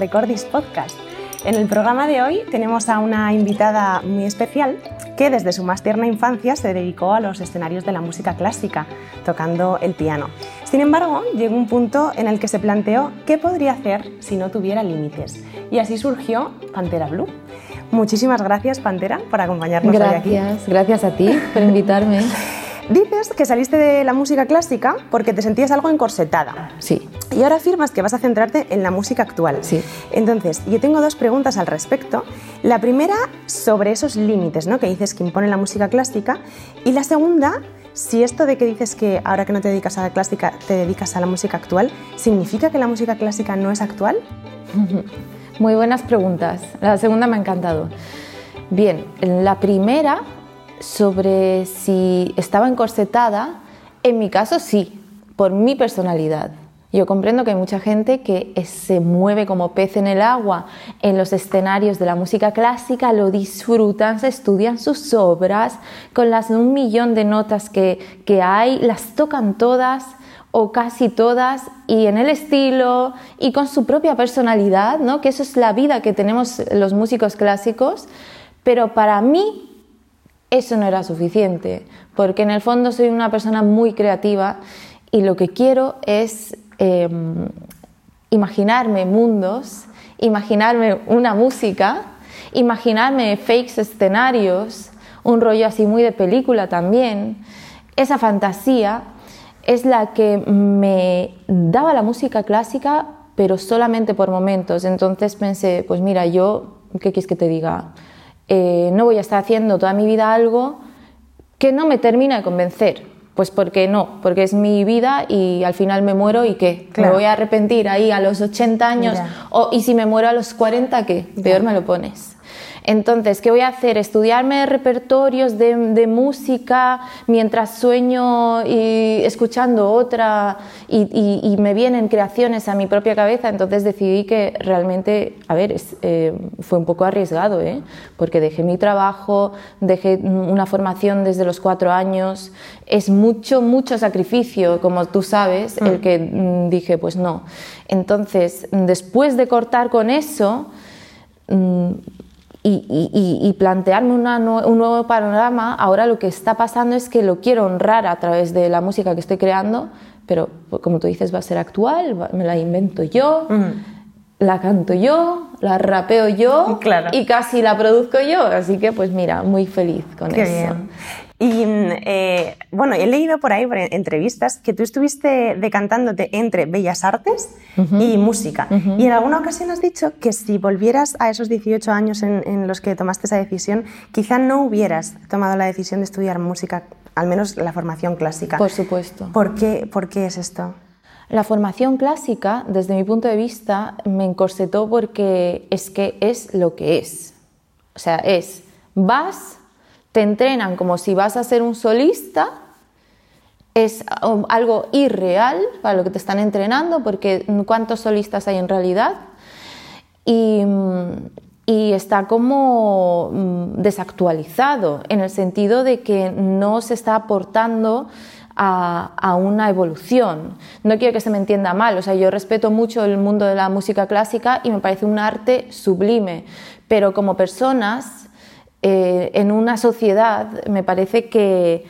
Recordis Podcast. En el programa de hoy tenemos a una invitada muy especial que desde su más tierna infancia se dedicó a los escenarios de la música clásica, tocando el piano. Sin embargo, llegó un punto en el que se planteó qué podría hacer si no tuviera límites. Y así surgió Pantera Blue. Muchísimas gracias, Pantera, por acompañarnos gracias, hoy aquí. Gracias, gracias a ti por invitarme. Dices que saliste de la música clásica porque te sentías algo encorsetada. Sí. Y ahora afirmas que vas a centrarte en la música actual. Sí. Entonces, yo tengo dos preguntas al respecto. La primera, sobre esos límites ¿no? que dices que impone la música clásica. Y la segunda, si esto de que dices que ahora que no te dedicas a la clásica, te dedicas a la música actual, ¿significa que la música clásica no es actual? Muy buenas preguntas. La segunda me ha encantado. Bien, la primera sobre si estaba encorsetada, en mi caso sí, por mi personalidad. Yo comprendo que hay mucha gente que se mueve como pez en el agua en los escenarios de la música clásica, lo disfrutan, se estudian sus obras, con las un millón de notas que, que hay, las tocan todas o casi todas y en el estilo y con su propia personalidad, ¿no? que eso es la vida que tenemos los músicos clásicos, pero para mí eso no era suficiente, porque en el fondo soy una persona muy creativa y lo que quiero es eh, imaginarme mundos, imaginarme una música, imaginarme fakes escenarios, un rollo así muy de película también. Esa fantasía es la que me daba la música clásica, pero solamente por momentos. Entonces pensé, pues mira, yo, ¿qué quieres que te diga? Eh, no voy a estar haciendo toda mi vida algo que no me termina de convencer. Pues porque no, porque es mi vida y al final me muero y qué, me voy a arrepentir ahí a los 80 años o, y si me muero a los 40, ¿qué? Peor me lo pones. Entonces, ¿qué voy a hacer? Estudiarme repertorios de, música mientras sueño y escuchando otra y, me vienen creaciones a mi propia cabeza. Entonces decidí que realmente, a ver, eh, fue un poco arriesgado, ¿eh? porque dejé mi trabajo, dejé una formación desde los cuatro años. Es mucho, mucho sacrificio, como tú sabes, el mm. que mm, dije, pues no. Entonces, después de cortar con eso, mm, y, plantearme un nuevo panorama, ahora lo que está pasando es que lo quiero honrar a través de la música que estoy creando, pero pues, como tú dices va a ser actual, me la invento yo, la canto yo, la rapeo yo y casi la produzco yo, así que pues mira, muy feliz con eso. Y eh, bueno, he leído por ahí, por entrevistas, que tú estuviste decantándote entre bellas artes y música. Y en alguna ocasión has dicho que si volvieras a esos 18 años en, los que tomaste esa decisión, quizá no hubieras tomado la decisión de estudiar música, al menos la formación clásica. Por supuesto. ¿Por qué, por qué es esto? La formación clásica, desde mi punto de vista, me encorsetó porque es que es lo que es. O sea, es, vas te entrenan como si vas a ser un solista, es um, algo irreal para lo que te están entrenando, porque ¿cuántos solistas hay en realidad? Y, mm, está como mm, desactualizado en el sentido de que no se está aportando a, a, una evolución. No quiero que se me entienda mal, o sea, yo respeto mucho el mundo de la música clásica y me parece un arte sublime, pero como personas eh, en una sociedad me parece que,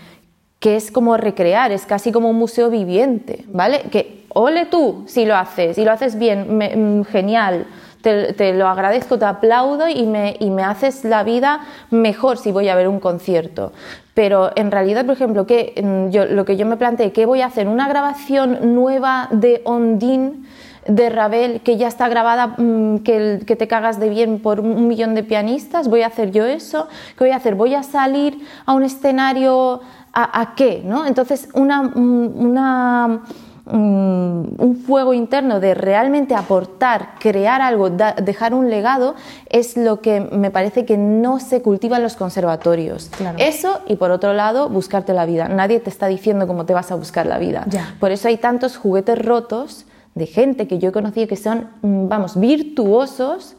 que, es como recrear, es casi como un museo viviente, ¿vale? Que ole tú si lo haces, y lo haces bien, mm, genial, te, lo agradezco, te aplaudo y me, y me haces la vida mejor si voy a ver un concierto. Pero en realidad, por ejemplo, que mm, yo, lo que yo me planteé, ¿qué voy a hacer? ¿Una grabación nueva de Ondine? De Ravel que ya está grabada, mm, que, que, te cagas de bien por un millón de pianistas, voy a hacer yo eso, ¿qué voy a hacer? ¿Voy a salir a un escenario a, qué? ¿no? Entonces, una, mm, una, mm, un fuego interno de realmente aportar, crear algo, dejar un legado, es lo que me parece que no se cultiva en los conservatorios. Eso y por otro lado, buscarte la vida. Nadie te está diciendo cómo te vas a buscar la vida. Por eso hay tantos juguetes rotos de gente que yo he conocido que son, mm, vamos, virtuosos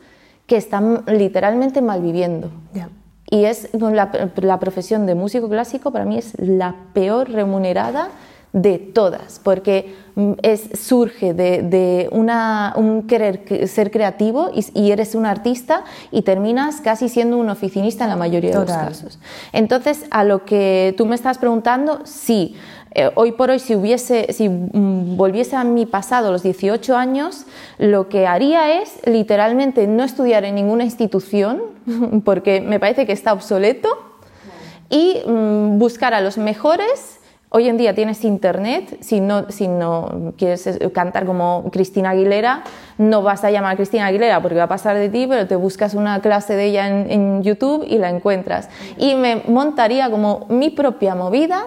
que están literalmente malviviendo. Y es la, la, profesión de músico clásico para mí es la peor remunerada de todas, porque mm, es, surge de, un querer ser creativo y, eres un artista y terminas casi siendo un oficinista en la mayoría de los casos. Entonces, a lo que tú me estás preguntando, sí. Eh, hoy por hoy, si, mm, volviese a mi pasado, los 18 años, lo que haría es literalmente no estudiar en ninguna institución, porque me parece que está obsoleto, y mm, buscar a los mejores Hoy en día tienes internet, si no, si no quieres cantar como Cristina Aguilera, no vas a llamar a Cristina Aguilera porque va a pasar de ti, pero te buscas una clase de ella en, YouTube y la encuentras. Y me montaría como mi propia movida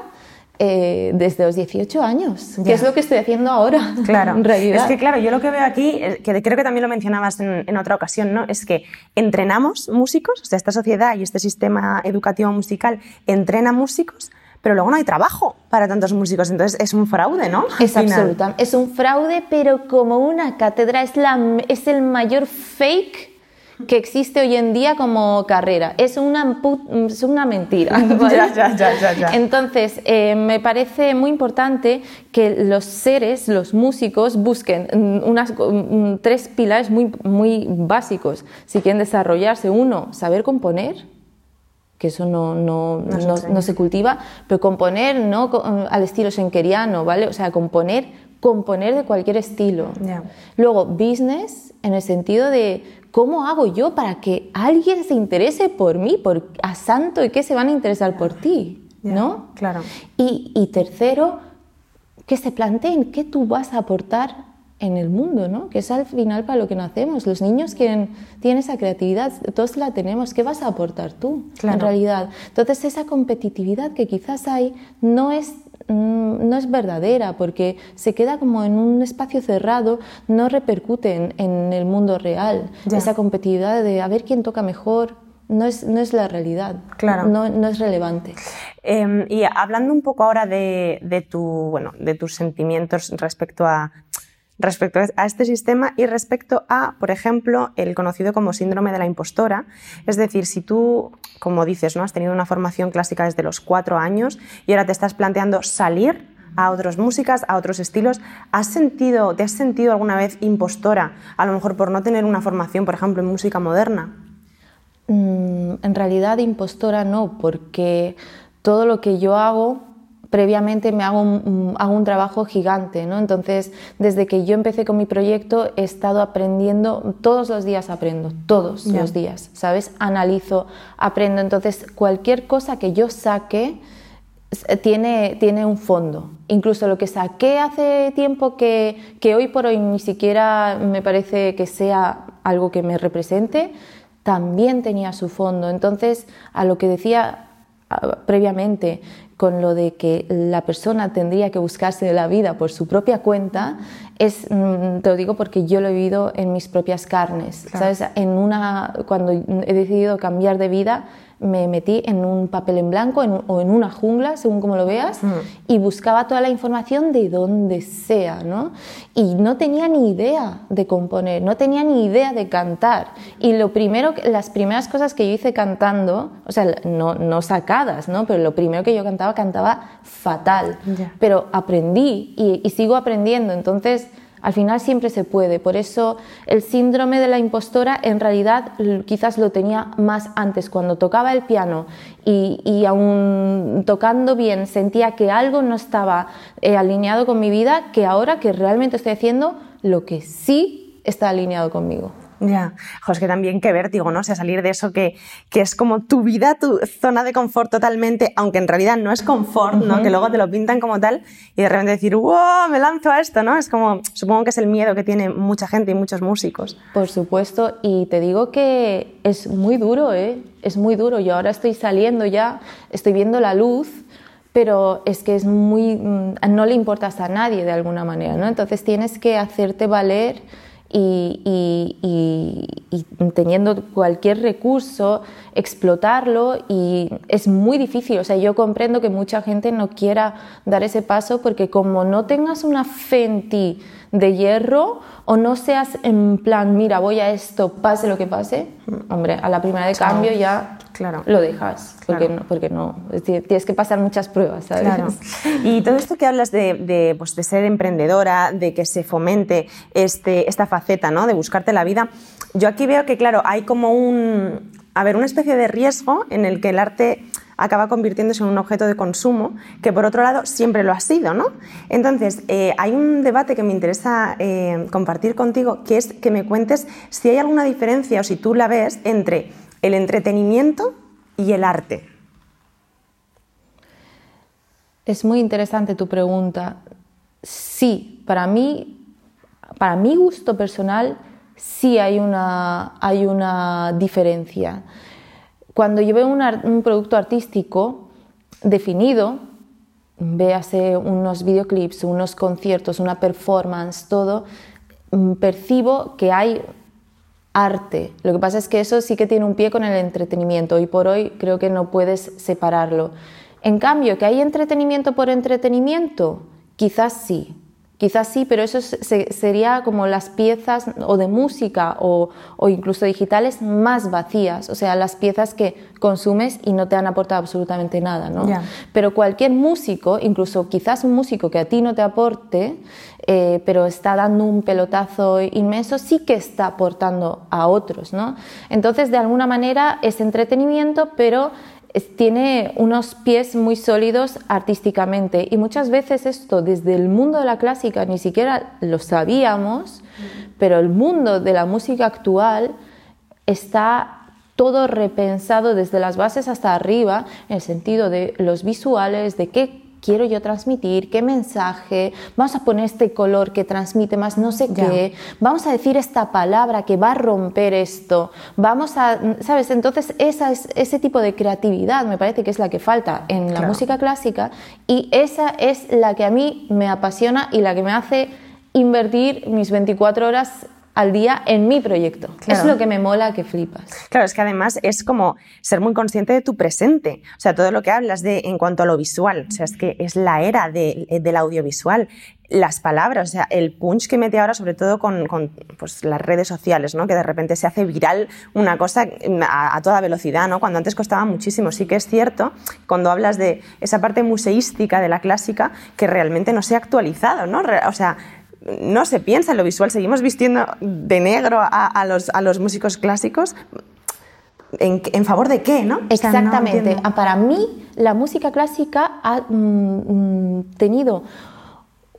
eh, desde los 18 años, que es lo que estoy haciendo ahora. Claro, en realidad. Es que, claro, yo lo que veo aquí, eh, que creo que también lo mencionabas en, en, otra ocasión, ¿no? Es que entrenamos músicos, o sea, esta sociedad y este sistema educativo musical entrena músicos pero luego no hay trabajo para tantos músicos, entonces es un fraude, ¿no? Es absoluta, es un fraude, pero como una cátedra, es, la, es el mayor fake que existe hoy en día como carrera. Es una, es una mentira. ya, ya, ya, ya, Entonces, eh, me parece muy importante que los seres, los músicos, busquen unas, tres pilares muy, muy básicos si quieren desarrollarse. Uno, saber componer que eso no, no, no, se cultiva, pero componer no al estilo schenkeriano, ¿vale? O sea, componer, componer de cualquier estilo. Luego, business, en el sentido de cómo hago yo para que alguien se interese por mí, por a santo y que se van a interesar por ti, ¿no? Claro. Y, y tercero, que se planteen qué tú vas a aportar en el mundo, ¿no? que es al final para lo que nacemos. Los niños quieren, tienen esa creatividad, todos la tenemos. ¿Qué vas a aportar tú en realidad? Entonces esa competitividad que quizás hay no es, no es verdadera porque se queda como en un espacio cerrado, no repercute en, el mundo real. Esa competitividad de a ver quién toca mejor, no es, no es, la realidad, claro. no, no es relevante. Em, y hablando un poco ahora de, de, tu, bueno, de tus sentimientos respecto a respecto a este sistema y respecto a, por ejemplo, el conocido como síndrome de la impostora. Es decir, si tú, como dices, ¿no? has tenido una formación clásica desde los cuatro años y ahora te estás planteando salir a otras músicas, a otros estilos, ¿has sentido, ¿te has sentido alguna vez impostora, a lo mejor por no tener una formación, por ejemplo, en música moderna? Mm, en realidad impostora no, porque todo lo que yo hago previamente me hago un, hago un trabajo gigante, ¿no? Entonces, desde que yo empecé con mi proyecto, he estado aprendiendo, todos los días aprendo, todos los días, ¿sabes? Analizo, aprendo. Entonces, cualquier cosa que yo saque tiene, tiene un fondo. Incluso lo que saqué hace tiempo que, que hoy por hoy ni siquiera me parece que sea algo que me represente, también tenía su fondo. Entonces, a lo que decía previamente, con lo de que la persona tendría que buscarse la vida por su propia cuenta, es, mm, te lo digo porque yo lo he vivido en mis propias carnes. ¿sabes? En una, cuando he decidido cambiar de vida, me metí en un papel en blanco o en una jungla, según como lo veas, y buscaba toda la información de donde sea, ¿no? Y no tenía ni idea de componer, no tenía ni idea de cantar. Y lo primero, las primeras cosas que yo hice cantando, o sea, no, no sacadas, ¿no? Pero lo primero que yo cantaba, cantaba fatal. Pero aprendí y, y sigo aprendiendo, entonces al final siempre se puede. Por eso el síndrome de la impostora en realidad quizás lo tenía más antes, cuando tocaba el piano y, y aún tocando bien sentía que algo no estaba eh, alineado con mi vida, que ahora que realmente estoy haciendo lo que sí está alineado conmigo. Ya, es que también qué vértigo, ¿no? O sea, salir de eso que, que, es como tu vida, tu zona de confort totalmente, aunque en realidad no es confort, ¿no? Que luego te lo pintan como tal y de repente decir, wow, me lanzo a esto, ¿no? Es como, supongo que es el miedo que tiene mucha gente y muchos músicos. Por supuesto, y te digo que es muy duro, ¿eh? Es muy duro. Yo ahora estoy saliendo ya, estoy viendo la luz pero es que es muy mm, no le importas a nadie de alguna manera, ¿no? Entonces tienes que hacerte valer y, teniendo cualquier recurso, explotarlo y es muy difícil. O sea, yo comprendo que mucha gente no quiera dar ese paso porque como no tengas una fe en ti de hierro o no seas en plan, mira, voy a esto, pase lo que pase, hombre, a la primera de cambio ya claro. lo dejas, porque, no, porque no, tienes que pasar muchas pruebas, ¿sabes? Claro. Y todo esto que hablas de, de, pues de ser emprendedora, de que se fomente este, esta faceta, ¿no? De buscarte la vida, yo aquí veo que, claro, hay como un, a ver, una especie de riesgo en el que el arte acaba convirtiéndose en un objeto de consumo, que por otro lado siempre lo ha sido, ¿no? Entonces, eh, hay un debate que me interesa eh, compartir contigo, que es que me cuentes si hay alguna diferencia o si tú la ves entre el entretenimiento y el arte. Es muy interesante tu pregunta. Sí, para mí, para mi gusto personal, sí hay una, hay una diferencia. Cuando yo veo un, producto artístico definido, véase unos videoclips, unos conciertos, una performance, todo, mm, percibo que hay arte. Lo que pasa es que eso sí que tiene un pie con el entretenimiento. y por hoy creo que no puedes separarlo. En cambio, que hay entretenimiento por entretenimiento, quizás sí. Quizás sí, pero eso sería como las piezas o de música o, incluso digitales más vacías, o sea, las piezas que consumes y no te han aportado absolutamente nada. ¿no? Pero cualquier músico, incluso quizás un músico que a ti no te aporte, eh, pero está dando un pelotazo inmenso, sí que está aportando a otros. ¿no? Entonces, de alguna manera es entretenimiento, pero tiene unos pies muy sólidos artísticamente. Y muchas veces esto desde el mundo de la clásica ni siquiera lo sabíamos, pero el mundo de la música actual está todo repensado desde las bases hasta arriba en el sentido de los visuales, de qué quiero yo transmitir, qué mensaje, vamos a poner este color que transmite más no sé qué, vamos a decir esta palabra que va a romper esto, vamos a, ¿sabes? Entonces esa es, ese tipo de creatividad me parece que es la que falta en la música clásica y esa es la que a mí me apasiona y la que me hace invertir mis 24 horas al día en mi proyecto. Es lo que me mola que flipas. Claro, es que además es como ser muy consciente de tu presente. O sea, todo lo que hablas de en cuanto a lo visual. O sea, es que es la era del audiovisual. Las palabras, o sea, el punch que mete ahora, sobre todo con, pues, las redes sociales, ¿no? Que de repente se hace viral una cosa a, a, toda velocidad, ¿no? Cuando antes costaba muchísimo. Sí que es cierto, cuando hablas de esa parte museística de la clásica, que realmente no se ha actualizado, ¿no? O sea, no se piensa en lo visual, seguimos vistiendo de negro a, los, a los, músicos clásicos. ¿En, favor de qué, no? Exactamente. Para mí, la música clásica ha mm, mm, tenido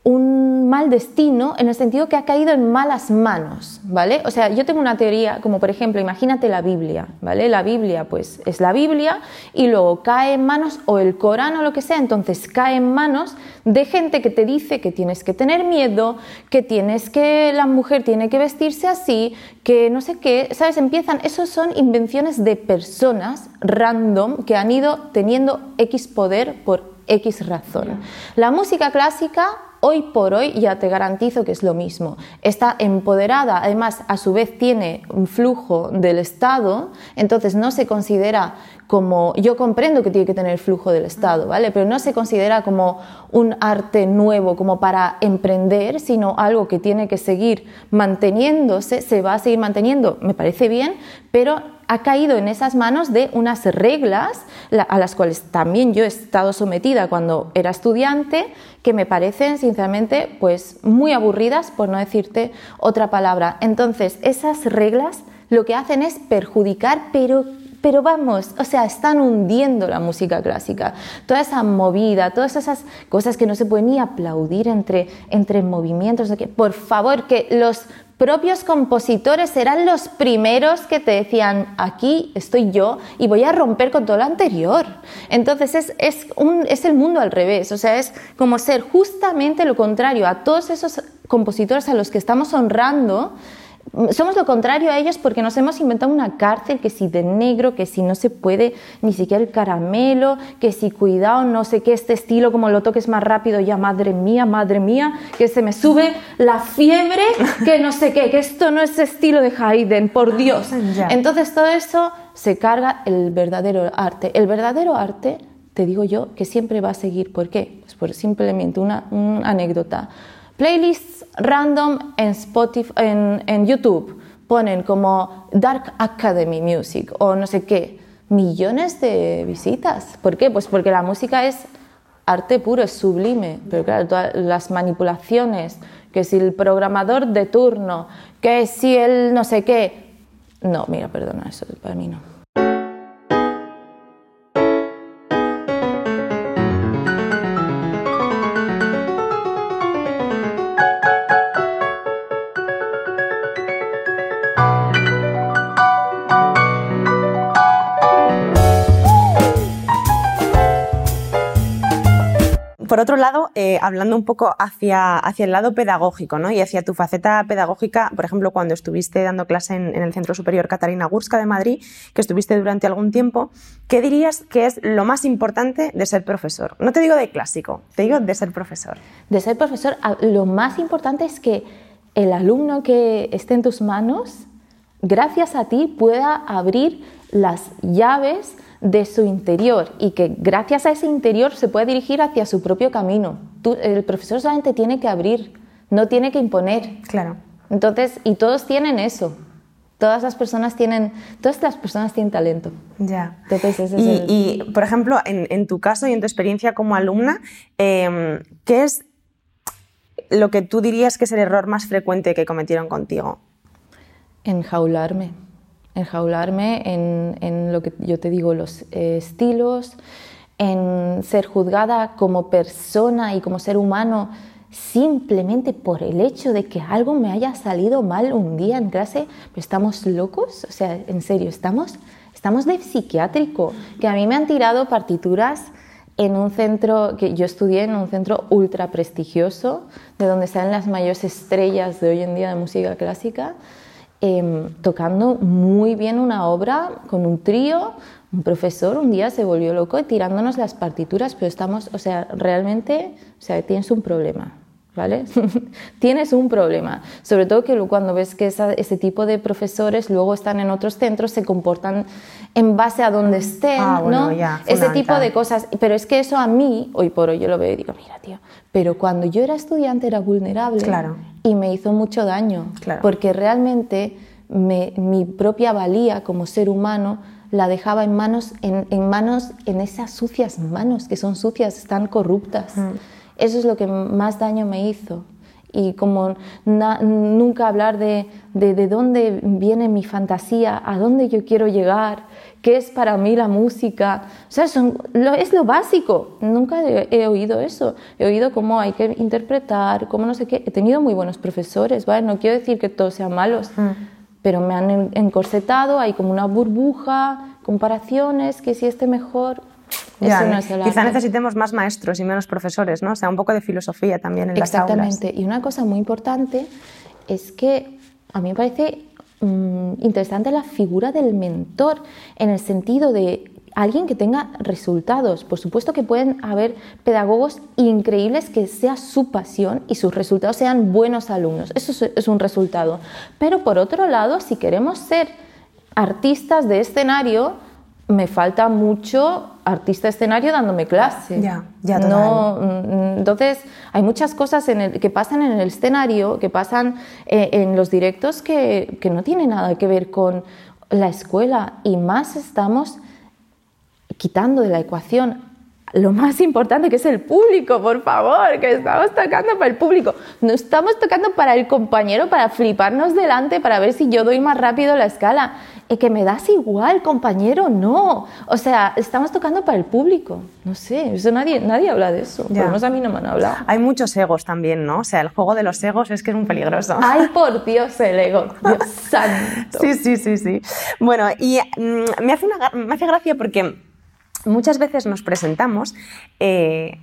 un mal destino en el sentido que ha caído en malas manos, ¿vale? O sea, yo tengo una teoría, como por ejemplo, imagínate la Biblia, ¿vale? La Biblia, pues, es la Biblia y luego cae en manos, o el Corán o lo que sea, entonces cae en manos de gente que te dice que tienes que tener miedo, que tienes que, la mujer tiene que vestirse así, que no sé qué, ¿sabes? Empiezan, esos son invenciones de personas random que han ido teniendo X poder por X razón. La música clásica hoy por hoy ya te garantizo que es lo mismo. Está empoderada, además a su vez tiene un flujo del Estado, entonces no se considera como, yo comprendo que tiene que tener flujo del Estado, ¿vale? Pero no se considera como un arte nuevo, como para emprender, sino algo que tiene que seguir manteniéndose, se va a seguir manteniendo, me parece bien, pero ha caído en esas manos de unas reglas a las cuales también yo he estado sometida cuando era estudiante, que me parecen sinceramente pues muy aburridas por no decirte otra palabra. Entonces, esas reglas lo que hacen es perjudicar, pero pero vamos, o sea, están hundiendo la música clásica. Toda esa movida, todas esas cosas que no se pueden ni aplaudir entre, entre movimientos. Por favor, que los propios compositores serán los primeros que te decían, aquí estoy yo y voy a romper con todo lo anterior. Entonces es, es, un, es el mundo al revés, o sea, es como ser justamente lo contrario a todos esos compositores a los que estamos honrando somos lo contrario a ellos porque nos hemos inventado una cárcel que si de negro, que si no se puede ni siquiera el caramelo, que si cuidado, no sé qué, este estilo, como lo toques más rápido, ya madre mía, madre mía, que se me sube la fiebre, que no sé qué, que esto no es estilo de Haydn, por Dios. Entonces todo eso se carga el verdadero arte. El verdadero arte, te digo yo, que siempre va a seguir. ¿Por qué? Pues por simplemente una, una anécdota. Playlists random en, Spotify, en, YouTube ponen como Dark Academy Music o no sé qué. millones de visitas. ¿Por qué? Pues porque la música es arte puro, es sublime, pero claro, todas las manipulaciones, que si el programador de turno, que si el no sé qué, no, mira, perdona, eso para mí no. Por otro lado, eh, hablando un poco hacia, hacia el lado pedagógico ¿no? y hacia tu faceta pedagógica, por ejemplo, cuando estuviste dando clase en, el Centro Superior Catarina Gurska de Madrid, que estuviste durante algún tiempo, ¿qué dirías que es lo más importante de ser profesor? No te digo de clásico, te digo de ser profesor. De ser profesor, lo más importante es que el alumno que esté en tus manos, gracias a ti, pueda abrir las llaves de su interior y que gracias a ese interior se puede dirigir hacia su propio camino. el profesor solamente tiene que abrir, no tiene que imponer. Claro. Entonces, y todos tienen eso. Todas las personas tienen, todas las personas tienen talento. Ya. y, por ejemplo, en, tu caso y en tu experiencia como alumna, em, ¿qué es lo que tú dirías que es el error más frecuente que cometieron contigo? Enjaularme enjaularme en, en lo que yo te digo, los eh, estilos, en ser juzgada como persona y como ser humano simplemente por el hecho de que algo me haya salido mal un día en clase, estamos locos, o sea, en serio, estamos, estamos de psiquiátrico, que a mí me han tirado partituras en un centro que yo estudié en un centro ultra prestigioso, de donde salen las mayores estrellas de hoy en día de música clásica, Em, tocando muy bien una obra con un trío. Un profesor un día se volvió loco tirándonos las partituras, pero estamos, o sea, realmente, o sea, tienes un problema. ¿Vale? Tienes un problema. Sobre todo que cuando ves que ese tipo de profesores luego están en otros centros, se comportan en base a donde estén, ah, ¿no? ese tipo de cosas. Pero es que eso a mí, hoy por hoy, yo lo veo y digo, mira, tío, pero cuando yo era estudiante era vulnerable claro. y me hizo mucho daño, porque realmente mi propia valía como ser humano la dejaba en manos, en, manos, en esas sucias manos, que son sucias, están corruptas. Mm. Eso es lo que más daño me hizo. Y como nunca hablar de, de, dónde viene mi fantasía, a dónde yo quiero llegar, qué es para mí la música. O sea, es lo básico. Nunca he, oído eso. He oído cómo hay que interpretar, cómo no sé qué. He tenido muy buenos profesores, ¿vale? No quiero decir que todos sean malos, mm. pero me han encorsetado, hay como una burbuja, comparaciones, que si este mejor. Ya, quizá necesitemos más maestros y menos profesores, ¿no? O sea, un poco de filosofía también en las aulas. Exactamente. Y una cosa muy importante es que a mí me parece Mm, interesante la figura del mentor en el sentido de alguien que tenga resultados. Por supuesto que pueden haber pedagogos increíbles que sea su pasión y sus resultados sean buenos alumnos. Eso es un resultado. Pero por otro lado, si queremos ser artistas de escenario, me falta mucho artista escenario dándome clase. Ya, ya no, mm, Entonces, hay muchas cosas en el, que pasan en el escenario, que pasan eh, en los directos que, que no tienen nada que ver con la escuela y más estamos quitando de la ecuación lo más importante que es el público, por favor, que estamos tocando para el público. No estamos tocando para el compañero, para fliparnos delante, para ver si yo doy más rápido la escala. Y que me das igual, compañero, no. O sea, estamos tocando para el público. No sé, eso nadie, nadie habla de eso. Por lo menos a mí no me han hablado. Hay muchos egos también, ¿no? O sea, el juego de los egos es que es muy peligroso. Ay, por Dios, el ego. Dios santo. Sí, sí, sí, sí. Bueno, y mm, me, hace una, me hace gracia porque muchas veces nos presentamos eh,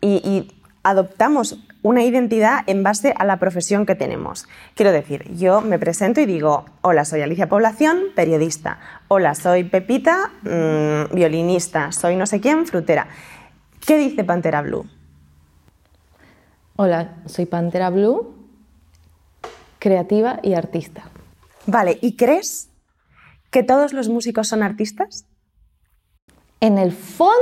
y, adoptamos una identidad en base a la profesión que tenemos. Quiero decir, yo me presento y digo, hola, soy Alicia Población, periodista. Hola, soy Pepita, mm, violinista. Soy no sé quién, frutera. ¿Qué dice Pantera Blue? Hola, soy Pantera Blue, creativa y artista. Vale, ¿y crees que todos los músicos son artistas? En el fondo,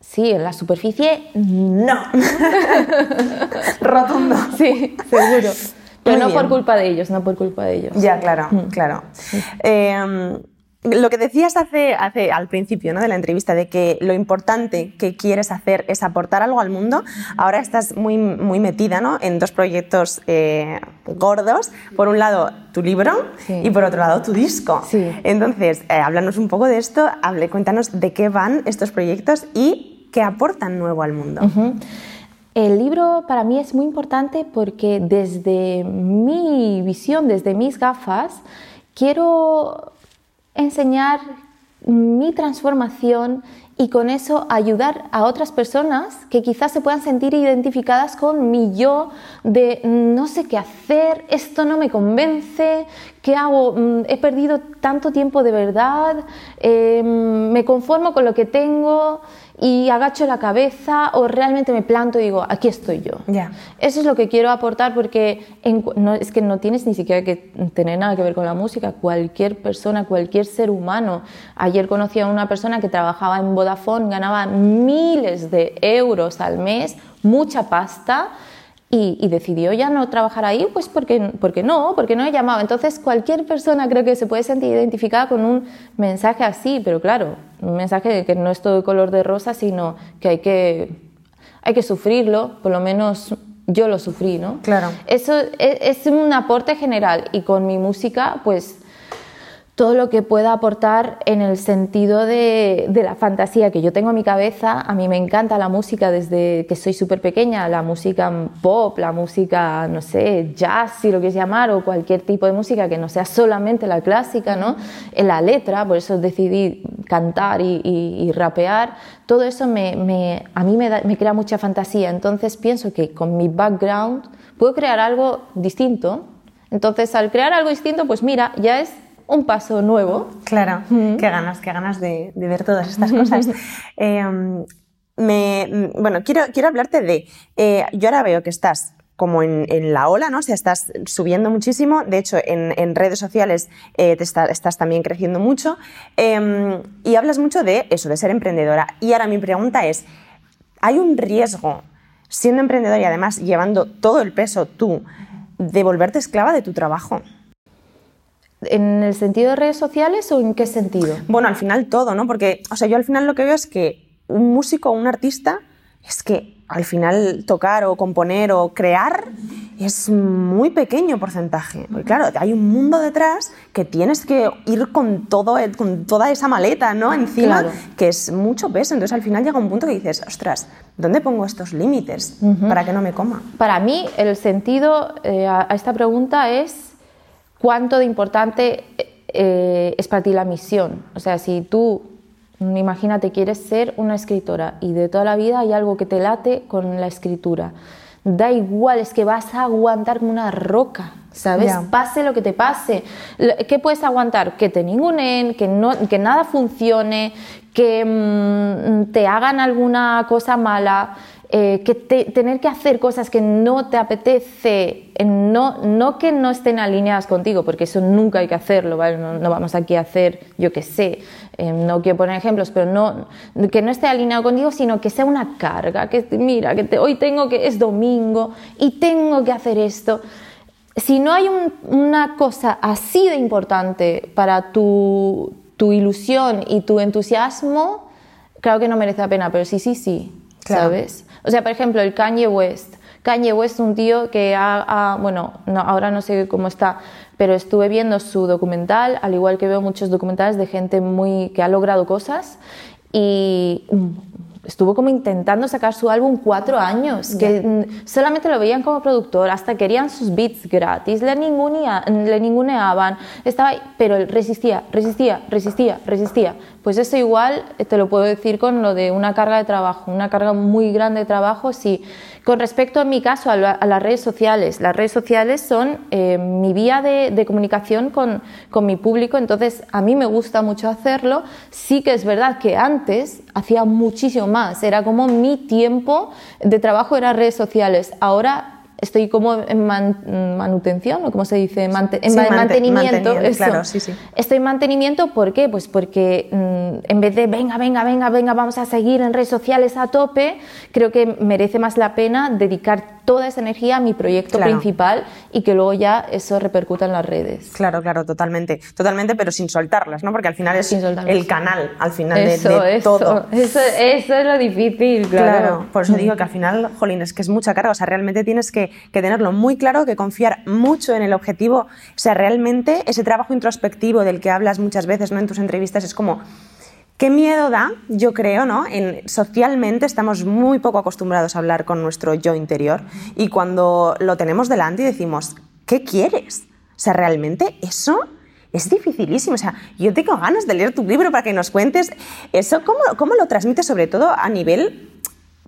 sí, en la superficie, no. Rotundo. Sí, seguro. Pero no por culpa de ellos, no por culpa de ellos. Ya, claro, mm. claro. Em, lo que decías hace, hace, al principio ¿no? de la entrevista, de que lo importante que quieres hacer es aportar algo al mundo, ahora estás muy, muy metida ¿no? en dos proyectos eh, gordos. Por un lado, tu libro y por otro lado, tu disco. Entonces, eh, háblanos un poco de esto, hable, cuéntanos de qué van estos proyectos y qué aportan nuevo al mundo. El libro para mí es muy importante porque desde mi visión, desde mis gafas, quiero enseñar mi transformación y con eso ayudar a otras personas que quizás se puedan sentir identificadas con mi yo de no sé qué hacer, esto no me convence, ¿qué hago? Mm, he perdido tanto tiempo de verdad, em, me conformo con lo que tengo y agacho la cabeza o realmente me planto y digo, aquí estoy yo. Eso es lo que quiero aportar porque no, es que no tienes ni siquiera que tener nada que ver con la música. Cualquier persona, cualquier ser humano. Ayer conocí a una persona que trabajaba en Vodafone, ganaba miles de euros al mes, mucha pasta y, decidió ya no trabajar ahí, pues porque, porque no, porque no he llamado. Entonces cualquier persona creo que se puede sentir identificada con un mensaje así, pero claro, un mensaje de que no es todo color de rosa, sino que hay que, hay que sufrirlo, por lo menos yo lo sufrí, ¿no? Claro. Eso es, es un aporte general y con mi música, pues todo lo que pueda aportar en el sentido de, la fantasía que yo tengo en mi cabeza. A mí me encanta la música desde que soy súper pequeña, la música pop, la música, no sé, jazz, si lo quieres llamar, o cualquier tipo de música que no sea solamente la clásica, ¿no? En la letra, por eso decidí cantar y, rapear. Todo eso me, a mí me, me crea mucha fantasía. Entonces pienso que con mi background puedo crear algo distinto. Entonces, al crear algo distinto, pues mira, ya es un paso nuevo. Claro, qué ganas, qué ganas de, ver todas estas cosas. Em, me, bueno, quiero, quiero hablarte de, eh, yo ahora veo que estás como en, la ola, ¿no? O sea, estás subiendo muchísimo. De hecho, en, redes sociales eh, te estás también creciendo mucho. Em, y hablas mucho de eso, de ser emprendedora. Y ahora mi pregunta es, ¿hay un riesgo siendo emprendedora y además llevando todo el peso tú de volverte esclava de tu trabajo? ¿En el sentido de redes sociales o en qué sentido? Bueno, al final todo, ¿no? Porque, o sea, yo al final lo que veo es que un músico o un artista es que al final tocar o componer o crear es muy pequeño porcentaje. Porque claro, hay un mundo detrás que tienes que ir con, todo, con toda esa maleta ¿no? encima, que es mucho peso. Entonces al final llega un punto que dices, ostras, ¿dónde pongo estos límites para que no me coma? Para mí el sentido eh, a esta pregunta es cuánto de importante eh, es para ti la misión. O sea, si tú, imagínate, quieres ser una escritora y de toda la vida hay algo que te late con la escritura. Da igual, es que vas a aguantar como una roca, ¿sabes? Pase lo que te pase. ¿Qué puedes aguantar? Que te ningunen, que, no, que nada funcione, que mm, te hagan alguna cosa mala. Eh, que tener que hacer cosas que no te apetece, no, no que no estén alineadas contigo, porque eso nunca hay que hacerlo, ¿vale? no, vamos aquí a hacer, yo qué sé, eh, no quiero poner ejemplos, pero no, que no esté alineado contigo, sino que sea una carga, que mira, que hoy tengo que, es domingo y tengo que hacer esto. Si no hay una cosa así de importante para tu, tu ilusión y tu entusiasmo, claro que no merece la pena, pero sí, sí, sí, ¿sabes? O sea, por ejemplo, el Kanye West. Kanye West es un tío que ha, bueno, no, ahora no sé cómo está, pero estuve viendo su documental, al igual que veo muchos documentales de gente muy que ha logrado cosas y estuvo como intentando sacar su álbum cuatro años, que solamente lo veían como productor, hasta querían sus beats gratis, le, le ninguneaban, estaba pero resistía, resistía, resistía, resistía. Pues eso igual eh, te lo puedo decir con lo de una carga de trabajo, una carga muy grande de trabajo, sí. Con respecto en mi caso a, las redes sociales, las redes sociales son eh, mi vía de, comunicación con, con, mi público, entonces a mí me gusta mucho hacerlo. Sí que es verdad que antes hacía muchísimo más, era como mi tiempo de trabajo era redes sociales. Ahora estoy como en manutención, o como se dice, en mantenimiento. Claro, sí, sí. Estoy en mantenimiento, ¿por qué? Pues porque mm, en vez de venga, venga, venga, venga, vamos a seguir en redes sociales a tope, creo que merece más la pena dedicar toda esa energía a mi proyecto principal y que luego ya eso repercuta en las redes. Claro, claro, totalmente. Totalmente, pero sin soltarlas, ¿no? Porque al final es el canal, al final de, todo. Eso, eso es lo difícil, claro. Claro, por eso digo que al final, jolín, es que es mucha carga. O sea, realmente tienes que, que tenerlo muy claro, que confiar mucho en el objetivo. O sea, realmente ese trabajo introspectivo del que hablas muchas veces ¿no? en tus entrevistas es como ¿Qué miedo da? Yo creo, ¿no? En, socialmente estamos muy poco acostumbrados a hablar con nuestro yo interior y cuando lo tenemos delante y decimos, ¿qué quieres? O sea, realmente eso es dificilísimo. O sea, yo tengo ganas de leer tu libro para que nos cuentes eso, ¿cómo, cómo lo transmites sobre todo a nivel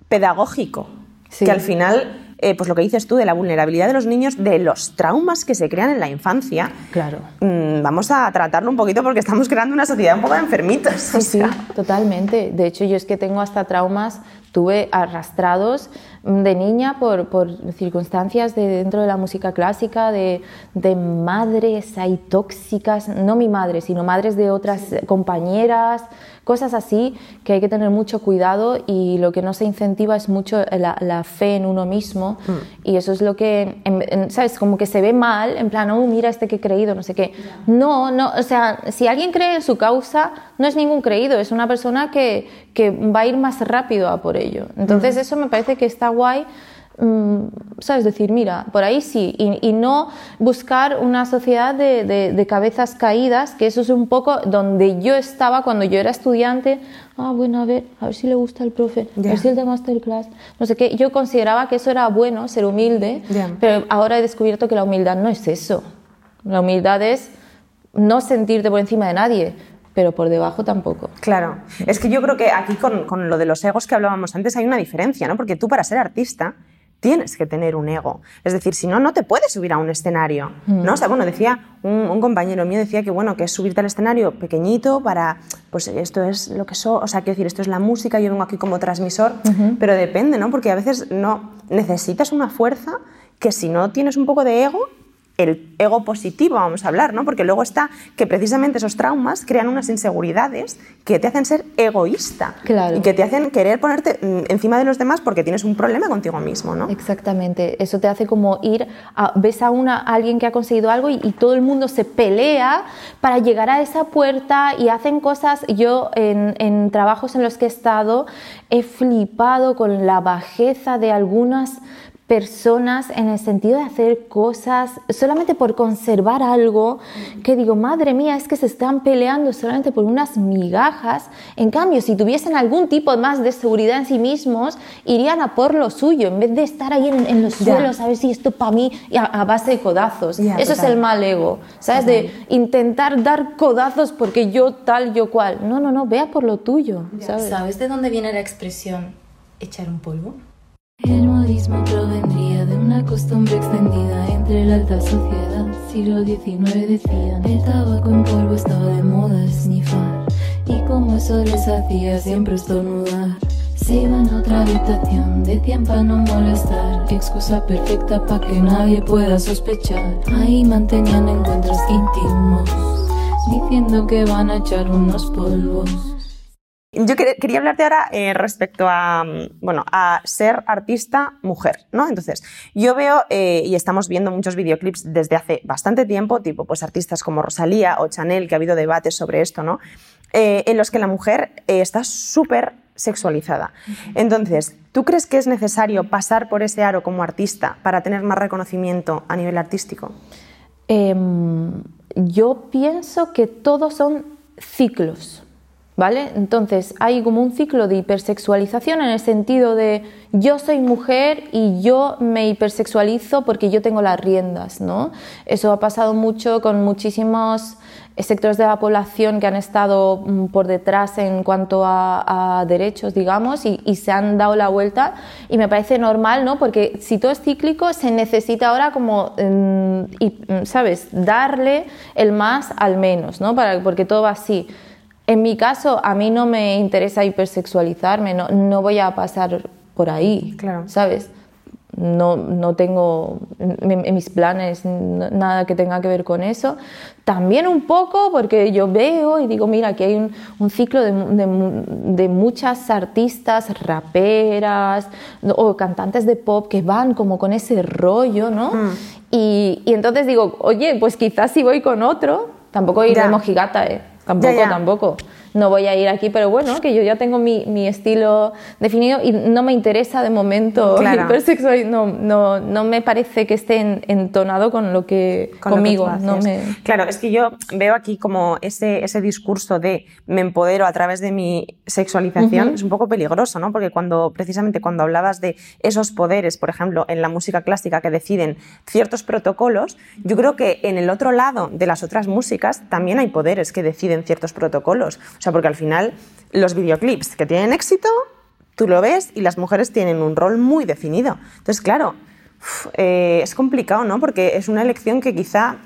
pedagógico? Que al final eh, pues lo que dices tú de la vulnerabilidad de los niños, de los traumas que se crean en la infancia. Claro. Mm, vamos a tratarlo un poquito porque estamos creando una sociedad un poco de enfermitos. Sí, sí, totalmente. De hecho, yo es que tengo hasta traumas, tuve arrastrados de niña por, por circunstancias de dentro de la música clásica, de, de, madres ahí tóxicas, no mi madre, sino madres de otras compañeras, cosas así que hay que tener mucho cuidado y lo que no se incentiva es mucho la, la fe en uno mismo mm. y eso es lo que, ¿sabes? Como que se ve mal, en plan, oh, mira este que he creído, no sé qué. No, no, o sea, si alguien cree en su causa, no es ningún creído, es una persona que, que va a ir más rápido a por ello. Entonces eso me parece que está guay Mm, ¿sabes? Decir, mira, por ahí sí, y, no buscar una sociedad de, cabezas caídas, que eso es un poco donde yo estaba cuando yo era estudiante. Ah, bueno, a ver, a ver si le gusta el profe, a ver si el de masterclass, no sé qué. Yo consideraba que eso era bueno, ser humilde, pero ahora he descubierto que la humildad no es eso. La humildad es no sentirte por encima de nadie, pero por debajo tampoco. Claro, es que yo creo que aquí con, con, lo de los egos que hablábamos antes hay una diferencia, ¿no? Porque tú para ser artista tienes que tener un ego. Es decir, si no, no te puedes subir a un escenario. ¿no? O sea, bueno, decía un, compañero mío, decía que bueno, que es subirte al escenario pequeñito para, pues esto es lo que soy, o sea, quiero decir, esto es la música, yo vengo aquí como transmisor, pero depende, ¿no? Porque a veces no, necesitas una fuerza que si no tienes un poco de ego, el ego positivo, vamos a hablar, ¿no? Porque luego está que precisamente esos traumas crean unas inseguridades que te hacen ser egoísta claro. y que te hacen querer ponerte mm, encima de los demás porque tienes un problema contigo mismo, ¿no? Exactamente. Eso te hace como ir a, ves a una alguien que ha conseguido algo y, todo el mundo se pelea para llegar a esa puerta y hacen cosas. Yo en, en trabajos en los que he estado he flipado con la bajeza de algunas personas en el sentido de hacer cosas solamente por conservar algo que digo, madre mía, es que se están peleando solamente por unas migajas. En cambio, si tuviesen algún tipo más de seguridad en sí mismos, irían a por lo suyo, en vez de estar ahí en, los suelos a ver si esto para mí a, base de codazos. Eso es el mal ego, ¿sabes? De intentar dar codazos porque yo tal, yo cual. No, no, no, vea por lo tuyo. ¿sabes? ¿Sabes de dónde viene la expresión echar un polvo? Modismo provendría de una costumbre extendida entre la alta sociedad. Siglo XIX decían, el tabaco en polvo estaba de moda esnifar. Y como eso les hacía siempre estornudar. Se iban a otra habitación, decían para no molestar. Excusa perfecta para que nadie pueda sospechar. Ahí mantenían encuentros íntimos, diciendo que van a echar unos polvos. Yo quería hablarte ahora eh, respecto a, bueno, a ser artista mujer, ¿no? Entonces, yo veo eh, y estamos viendo muchos videoclips desde hace bastante tiempo, tipo pues artistas como Rosalía o Chanel, que ha habido debates sobre esto, ¿no? Eh, en los que la mujer está súper sexualizada. Entonces, ¿tú crees que es necesario pasar por ese aro como artista para tener más reconocimiento a nivel artístico? Em, yo pienso que todos son ciclos. ¿Vale? Entonces hay como un ciclo de hipersexualización en el sentido de yo soy mujer y yo me hipersexualizo porque yo tengo las riendas, ¿no? Eso ha pasado mucho con muchísimos sectores de la población que han estado mm, por detrás en cuanto a, derechos, digamos, y, se han dado la vuelta y me parece normal, ¿no? Porque si todo es cíclico, se necesita ahora como, mm, mm, ¿sabes?, darle el más al menos, ¿no? Para, porque todo va así. En mi caso, a mí no me interesa hipersexualizarme, no, no voy a pasar por ahí, claro. ¿sabes? no, no tengo en, mis planes nada que tenga que ver con eso. También un poco porque yo veo y digo, mira, aquí hay un, un ciclo de, de, muchas artistas, raperas o cantantes de pop que van como con ese rollo, ¿no? Hmm. Y, y, entonces digo, oye, pues quizás si voy con otro, tampoco iré de mojigata, ¿eh? Tampoco, tampoco no voy a ir aquí, pero bueno, que yo ya tengo mi, mi estilo definido y no me interesa de momento claro. hipersexual, no, no, no me parece que esté entonado con lo que conmigo. no me... Claro, es que yo veo aquí como ese, ese discurso de me empodero a través de mi sexualización es un poco peligroso, ¿no? Porque cuando precisamente cuando hablabas de esos poderes, por ejemplo, en la música clásica que deciden ciertos protocolos, yo creo que en el otro lado de las otras músicas también hay poderes que deciden ciertos protocolos. O sea, porque al final los videoclips que tienen éxito, tú lo ves y las mujeres tienen un rol muy definido. Entonces, claro, eh, es complicado, ¿no? Porque es una elección que quizá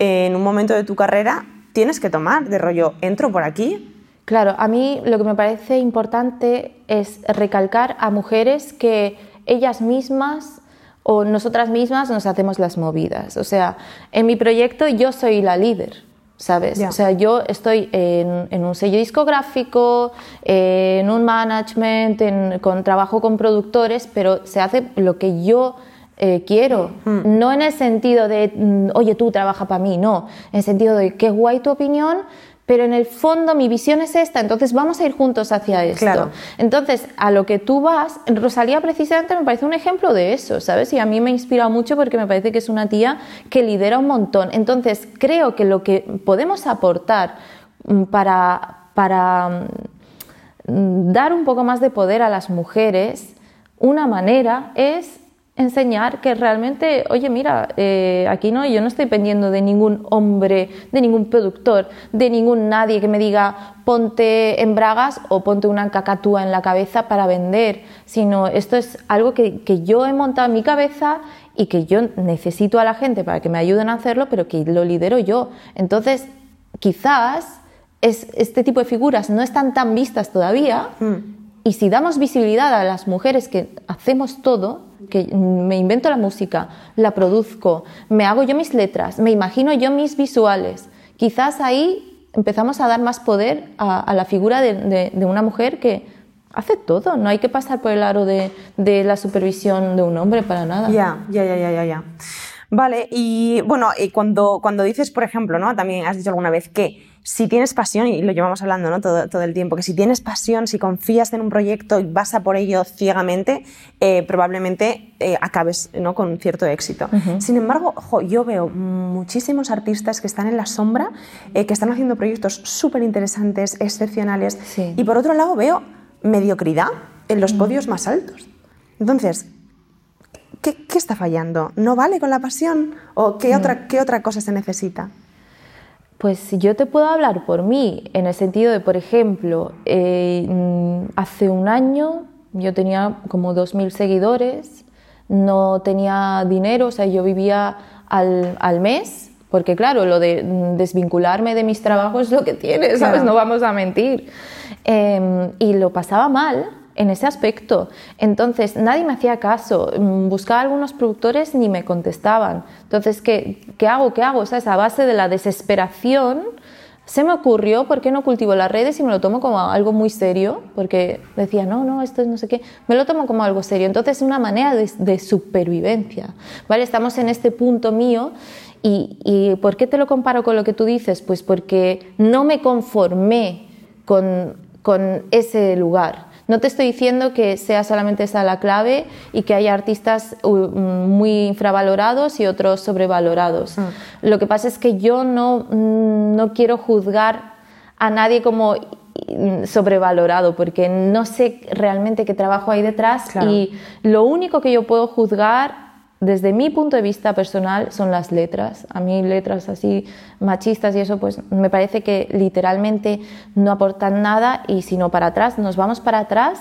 eh, en un momento de tu carrera tienes que tomar, de rollo, entro por aquí. Claro, a mí lo que me parece importante es recalcar a mujeres que ellas mismas o nosotras mismas nos hacemos las movidas. O sea, en mi proyecto yo soy la líder. ¿Sabes? O sea, yo estoy en, un sello discográfico, en un management, con trabajo con productores, pero se hace lo que yo eh, quiero, hmm. no en el sentido de, mm, oye, tú trabaja para mí, no, en el sentido de, qué guay tu opinión, pero en el fondo mi visión es esta, entonces vamos a ir juntos hacia esto. Entonces, a lo que tú vas, Rosalía precisamente me parece un ejemplo de eso, ¿sabes? Y a mí me inspira mucho porque me parece que es una tía que lidera un montón. Entonces, creo que lo que podemos aportar mm, para, para mm, dar un poco más de poder a las mujeres, una manera es enseñar que realmente, oye, mira, eh, aquí no, yo no estoy pendiendo de ningún hombre, de ningún productor, de ningún nadie que me diga ponte en bragas o ponte una cacatúa en la cabeza para vender, sino esto es algo que, que yo he montado en mi cabeza y que yo necesito a la gente para que me ayuden a hacerlo, pero que lo lidero yo. Entonces, quizás es, este tipo de figuras no están tan vistas todavía. Mm. Y si damos visibilidad a las mujeres que hacemos todo, que me invento la música, la produzco, me hago yo mis letras, me imagino yo mis visuales, quizás ahí empezamos a dar más poder a, la figura de, una mujer que hace todo, no hay que pasar por el aro de, de la supervisión de un hombre para nada. Ya, ya, ya, ya, ya. Vale, y bueno, y cuando, cuando dices, por ejemplo, ¿no? También has dicho alguna vez que si tienes pasión, y lo llevamos hablando ¿no? todo, todo, el tiempo, que si tienes pasión, si confías en un proyecto y vas a por ello ciegamente, eh, probablemente eh, acabes ¿no? con cierto éxito. Sin embargo, yo veo muchísimos artistas que están en la sombra, eh, que están haciendo proyectos súper interesantes, excepcionales, y por otro lado veo mediocridad en los podios más altos. Entonces, ¿qué, ¿qué, está fallando? ¿No vale con la pasión? ¿O qué, otra, qué otra cosa se necesita? Pues yo te puedo hablar por mí, en el sentido de, por ejemplo, eh, mm, hace un año yo tenía como 2.000 seguidores, no tenía dinero, o sea, yo vivía al, al, mes, porque claro, lo de mm, desvincularme de mis trabajos es lo que tiene, ¿sabes? No vamos a mentir. Em, y lo pasaba mal, en ese aspecto. Entonces, nadie me hacía caso. Mm, buscaba algunos productores ni me contestaban. Entonces, ¿qué, qué hago? ¿Qué hago? O sea, esa base de la desesperación se me ocurrió, ¿por qué no cultivo las redes y me lo tomo como algo muy serio? Porque decía, no, no, esto es no sé qué. Me lo tomo como algo serio. Entonces, es una manera de, supervivencia. ¿Vale? Estamos en este punto mío. Y, ¿Y por qué te lo comparo con lo que tú dices? Pues porque no me conformé con, con ese lugar. No te estoy diciendo que sea solamente esa la clave y que haya artistas mm, muy infravalorados y otros sobrevalorados. Mm. Lo que pasa es que yo no, mm, no quiero juzgar a nadie como sobrevalorado porque no sé realmente qué trabajo hay detrás y lo único que yo puedo juzgar desde mi punto de vista personal son las letras. A mí letras así machistas y eso pues me parece que literalmente no aportan nada y si no para atrás, nos vamos para atrás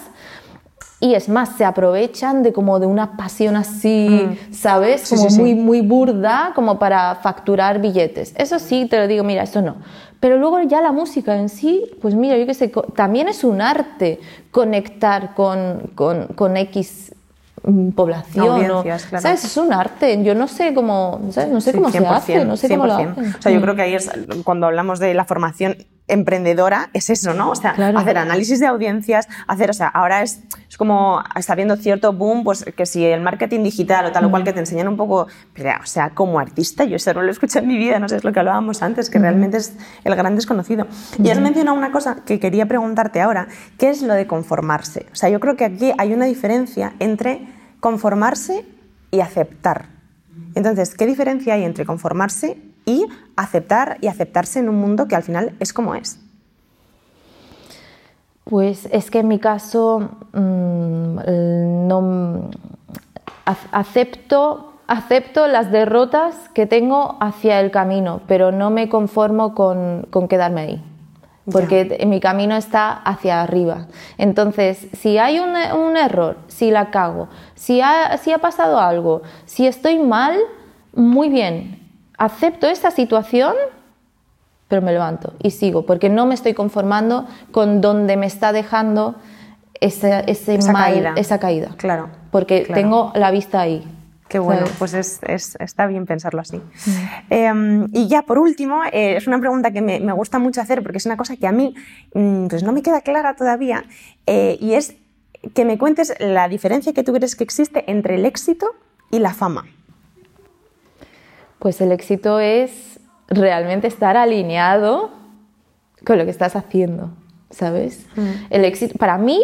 y es más, se aprovechan de como de una pasión así, mm. ¿sabes? como muy, muy burda, como para facturar billetes. Eso sí, te lo digo, mira, eso no. Pero luego ya la música en sí, pues mira, yo qué sé, también es un arte conectar con, con, con X mm, población. o- claro. ¿Sabes? Es un arte. Yo no sé cómo, ¿sabes? No sé Sí, cómo se hace, no sé cómo lo 100%. hacen. O sea, yo Mm. creo que ahí es cuando hablamos de la formación emprendedora, es eso, ¿no? O sea, Claro. hacer análisis de audiencias, hacer, o sea, ahora es, es como, está habiendo cierto boom, pues que si el marketing digital o tal o cual que te enseñan un poco, pero, o sea, como artista, yo eso no lo escuché en mi vida, no sé, es lo que hablábamos antes, que realmente es el gran desconocido. Y has mencionado una cosa que quería preguntarte ahora, ¿qué es lo de conformarse? O sea, yo creo que aquí hay una diferencia entre conformarse y aceptar. Entonces, ¿qué diferencia hay entre conformarse y aceptar y aceptarse en un mundo que al final es como es? Pues es que en mi caso mm, no ac- acepto, acepto las derrotas que tengo hacia el camino, pero no me conformo con, con quedarme ahí. Porque mi camino está hacia arriba. Entonces, si hay un, un error, si la cago, si ha, si ha pasado algo, si estoy mal, muy bien. Acepto esta situación pero me levanto y sigo, porque no me estoy conformando con donde me está dejando ese, ese Esa mal- caída. esa caída. Claro, Porque claro. tengo la vista ahí. Qué bueno, ¿sabes? pues es, es- está bien pensarlo así. Eh, y ya por último, eh, es una pregunta que me, me gusta mucho hacer porque es una cosa que a mí mm, pues no me queda clara todavía eh, y es que me cuentes la diferencia que tú crees que existe entre el éxito y la fama. Pues el éxito es realmente estar alineado con lo que estás haciendo, ¿sabes? El éxito, para mí,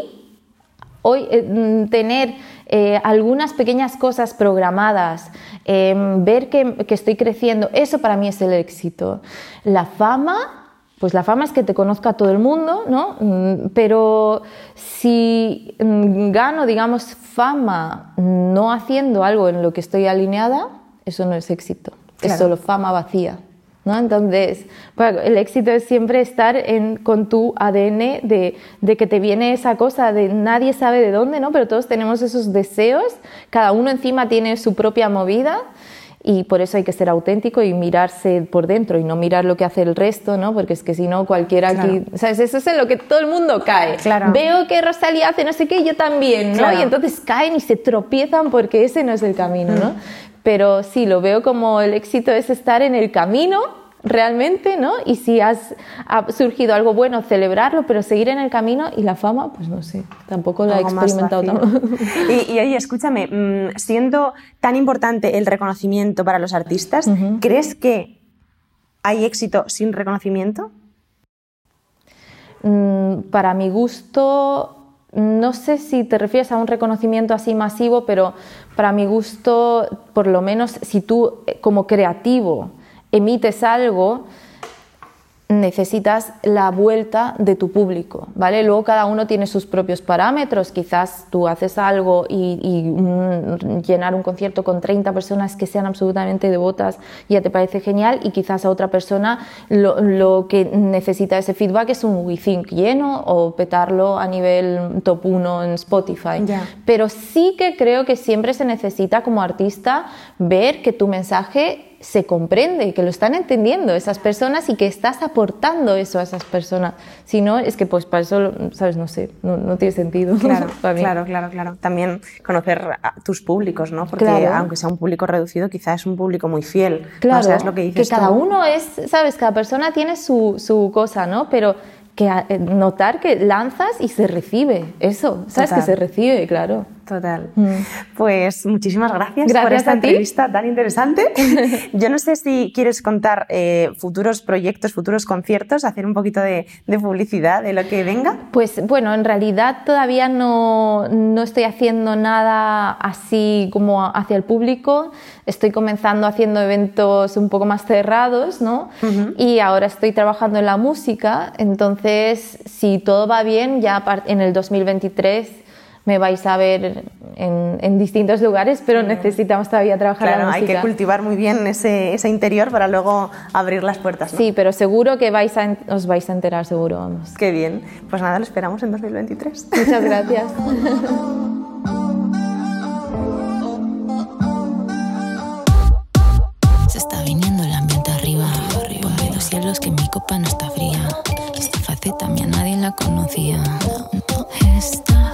hoy eh, mm, tener eh, algunas pequeñas cosas programadas, eh, ver que, que estoy creciendo, eso para mí es el éxito. La fama, pues la fama es que te conozca todo el mundo, ¿no? Mm, Pero si mm, gano, digamos, fama no haciendo algo en lo que estoy alineada, eso no es éxito, es Claro. solo fama vacía. ¿no? Entonces, bueno, el éxito es siempre estar en, con tu ADN de, de que te viene esa cosa de nadie sabe de dónde, ¿no? pero todos tenemos esos deseos, cada uno encima tiene su propia movida y por eso hay que ser auténtico y mirarse por dentro y no mirar lo que hace el resto, ¿no? porque es que si no cualquiera aquí, ¿sabes? Eso es en lo que todo el mundo cae. Claro. Veo que Rosalía hace no sé qué, yo también, ¿no? Claro. Y entonces caen y se tropiezan porque ese no es el camino, ¿no? Pero sí, lo veo como el éxito es estar en el camino realmente, ¿no? Y si has ha surgido algo bueno, celebrarlo, pero seguir en el camino y la fama, pues no sé, tampoco la he experimentado tanto. Y, y oye, escúchame, mm, siendo tan importante el reconocimiento para los artistas, ¿crees que hay éxito sin reconocimiento? Mm, para mi gusto, no sé si te refieres a un reconocimiento así masivo, pero para mi gusto, por lo menos si tú eh, como creativo emites algo, necesitas la vuelta de tu público, ¿vale? Luego cada uno tiene sus propios parámetros, quizás tú haces algo y, y, mm, llenar un concierto con 30 personas que sean absolutamente devotas ya te parece genial y quizás a otra persona lo, lo que necesita ese feedback es un We Think lleno o petarlo a nivel top 1 en Spotify. Pero sí que creo que siempre se necesita como artista ver que tu mensaje se comprende, que lo están entendiendo esas personas y que estás aportando eso a esas personas. Si no, es que pues para eso, ¿sabes? No sé, no, no tiene sentido. Claro, claro, claro, claro. También conocer a tus públicos, ¿no? Porque Claro. aunque sea un público reducido, quizás es un público muy fiel. Claro, O sea, es lo que dices cada tú. uno es, ¿sabes? Cada persona tiene su, su cosa, ¿no? Pero que eh, notar que lanzas y se recibe eso, ¿sabes? Total. Que se recibe, claro. Total. Mm. Pues muchísimas gracias, por esta entrevista tan interesante. Yo no sé si quieres contar eh, futuros proyectos, futuros conciertos, hacer un poquito de, de publicidad de lo que venga. Pues bueno, en realidad todavía no, no estoy haciendo nada así como hacia el público. Estoy comenzando haciendo eventos un poco más cerrados, ¿no? Y ahora estoy trabajando en la música. Entonces, si todo va bien, ya en el 2023 me vais a ver en, en distintos lugares, pero necesitamos todavía trabajar la Claro, hay música. que cultivar muy bien ese, ese interior para luego abrir las puertas. ¿no? Sí, pero seguro que vais a, os vais a enterar, seguro, vamos. Qué bien. Pues nada, lo esperamos en 2023. Muchas gracias. Se está viniendo el ambiente arriba. Ponme dos cielos que mi copa no está fría. Esta faceta a nadie la conocía. Esta